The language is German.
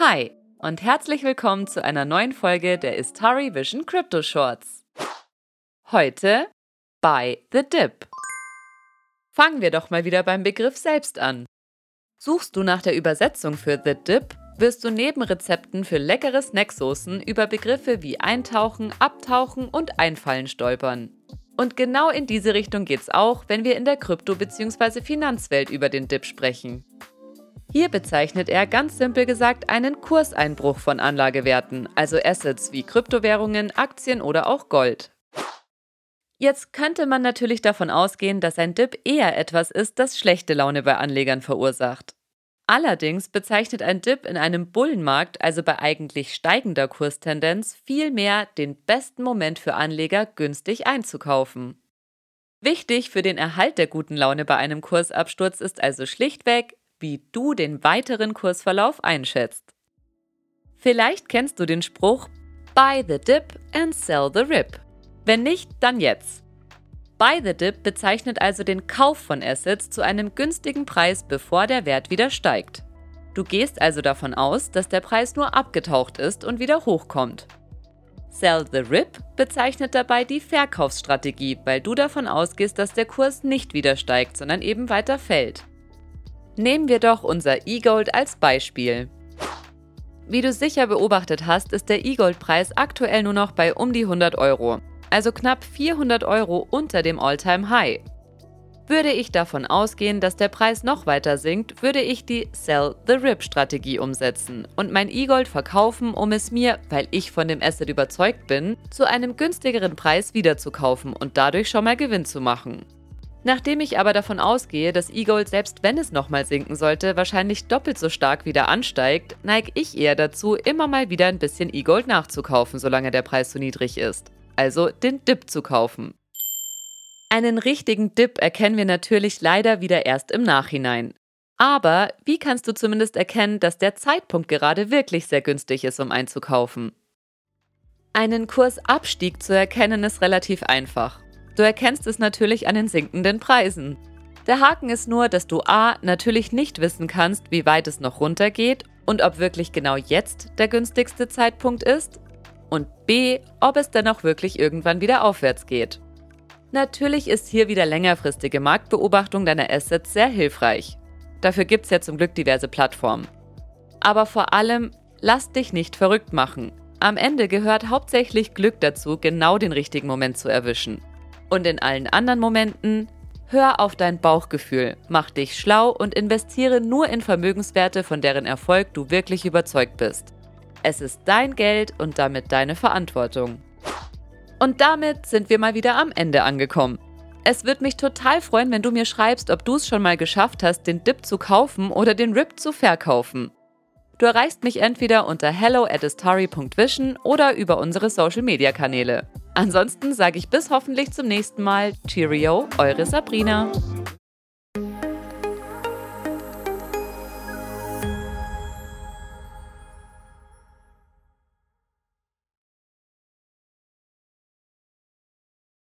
Hi und herzlich willkommen zu einer neuen Folge der Istari Vision Crypto Shorts. Heute Buy the Dip. Fangen wir doch mal wieder beim Begriff selbst an. Suchst du nach der Übersetzung für The Dip, wirst du neben Rezepten für leckere Snacksoßen über Begriffe wie Eintauchen, Abtauchen und Einfallen stolpern. Und genau in diese Richtung geht's auch, wenn wir in der Krypto- bzw. Finanzwelt über den Dip sprechen. Hier bezeichnet er ganz simpel gesagt einen Kurseinbruch von Anlagewerten, also Assets wie Kryptowährungen, Aktien oder auch Gold. Jetzt könnte man natürlich davon ausgehen, dass ein Dip eher etwas ist, das schlechte Laune bei Anlegern verursacht. Allerdings bezeichnet ein Dip in einem Bullenmarkt, also bei eigentlich steigender Kurstendenz, vielmehr den besten Moment für Anleger, günstig einzukaufen. Wichtig für den Erhalt der guten Laune bei einem Kursabsturz ist also schlichtweg, wie du den weiteren Kursverlauf einschätzt. Vielleicht kennst du den Spruch Buy the dip and sell the rip. Wenn nicht, dann jetzt. Buy the Dip bezeichnet also den Kauf von Assets zu einem günstigen Preis, bevor der Wert wieder steigt. Du gehst also davon aus, dass der Preis nur abgetaucht ist und wieder hochkommt. Sell the Rip bezeichnet dabei die Verkaufsstrategie, weil du davon ausgehst, dass der Kurs nicht wieder steigt, sondern eben weiter fällt. Nehmen wir doch unser E-Gold als Beispiel. Wie du sicher beobachtet hast, ist der E-Gold-Preis aktuell nur noch bei um die 100 Euro also knapp 400 Euro unter dem All-Time-High. Würde ich davon ausgehen, dass der Preis noch weiter sinkt, würde ich die Sell the Rip Strategie umsetzen und mein E-Gold verkaufen, um es mir, weil ich von dem Asset überzeugt bin, zu einem günstigeren Preis wiederzukaufen und dadurch schon mal Gewinn zu machen. Nachdem ich aber davon ausgehe, dass E-Gold selbst wenn es nochmal sinken sollte, wahrscheinlich doppelt so stark wieder ansteigt, neige ich eher dazu, immer mal wieder ein bisschen E-Gold nachzukaufen, solange der Preis so niedrig ist also den Dip zu kaufen. Einen richtigen Dip erkennen wir natürlich leider wieder erst im Nachhinein. Aber wie kannst du zumindest erkennen, dass der Zeitpunkt gerade wirklich sehr günstig ist, um einzukaufen? Einen Kursabstieg zu erkennen ist relativ einfach. Du erkennst es natürlich an den sinkenden Preisen. Der Haken ist nur, dass du a. natürlich nicht wissen kannst, wie weit es noch runtergeht und ob wirklich genau jetzt der günstigste Zeitpunkt ist und b, ob es dann auch wirklich irgendwann wieder aufwärts geht. Natürlich ist hier wieder längerfristige Marktbeobachtung deiner Assets sehr hilfreich. Dafür gibt es ja zum Glück diverse Plattformen. Aber vor allem, lass dich nicht verrückt machen. Am Ende gehört hauptsächlich Glück dazu, genau den richtigen Moment zu erwischen. Und in allen anderen Momenten, hör auf dein Bauchgefühl, mach dich schlau und investiere nur in Vermögenswerte, von deren Erfolg du wirklich überzeugt bist. Es ist dein Geld und damit deine Verantwortung. Und damit sind wir mal wieder am Ende angekommen. Es würde mich total freuen, wenn du mir schreibst, ob du es schon mal geschafft hast, den Dip zu kaufen oder den Rip zu verkaufen. Du erreichst mich entweder unter hello at oder über unsere Social Media Kanäle. Ansonsten sage ich bis hoffentlich zum nächsten Mal. Cheerio, eure Sabrina.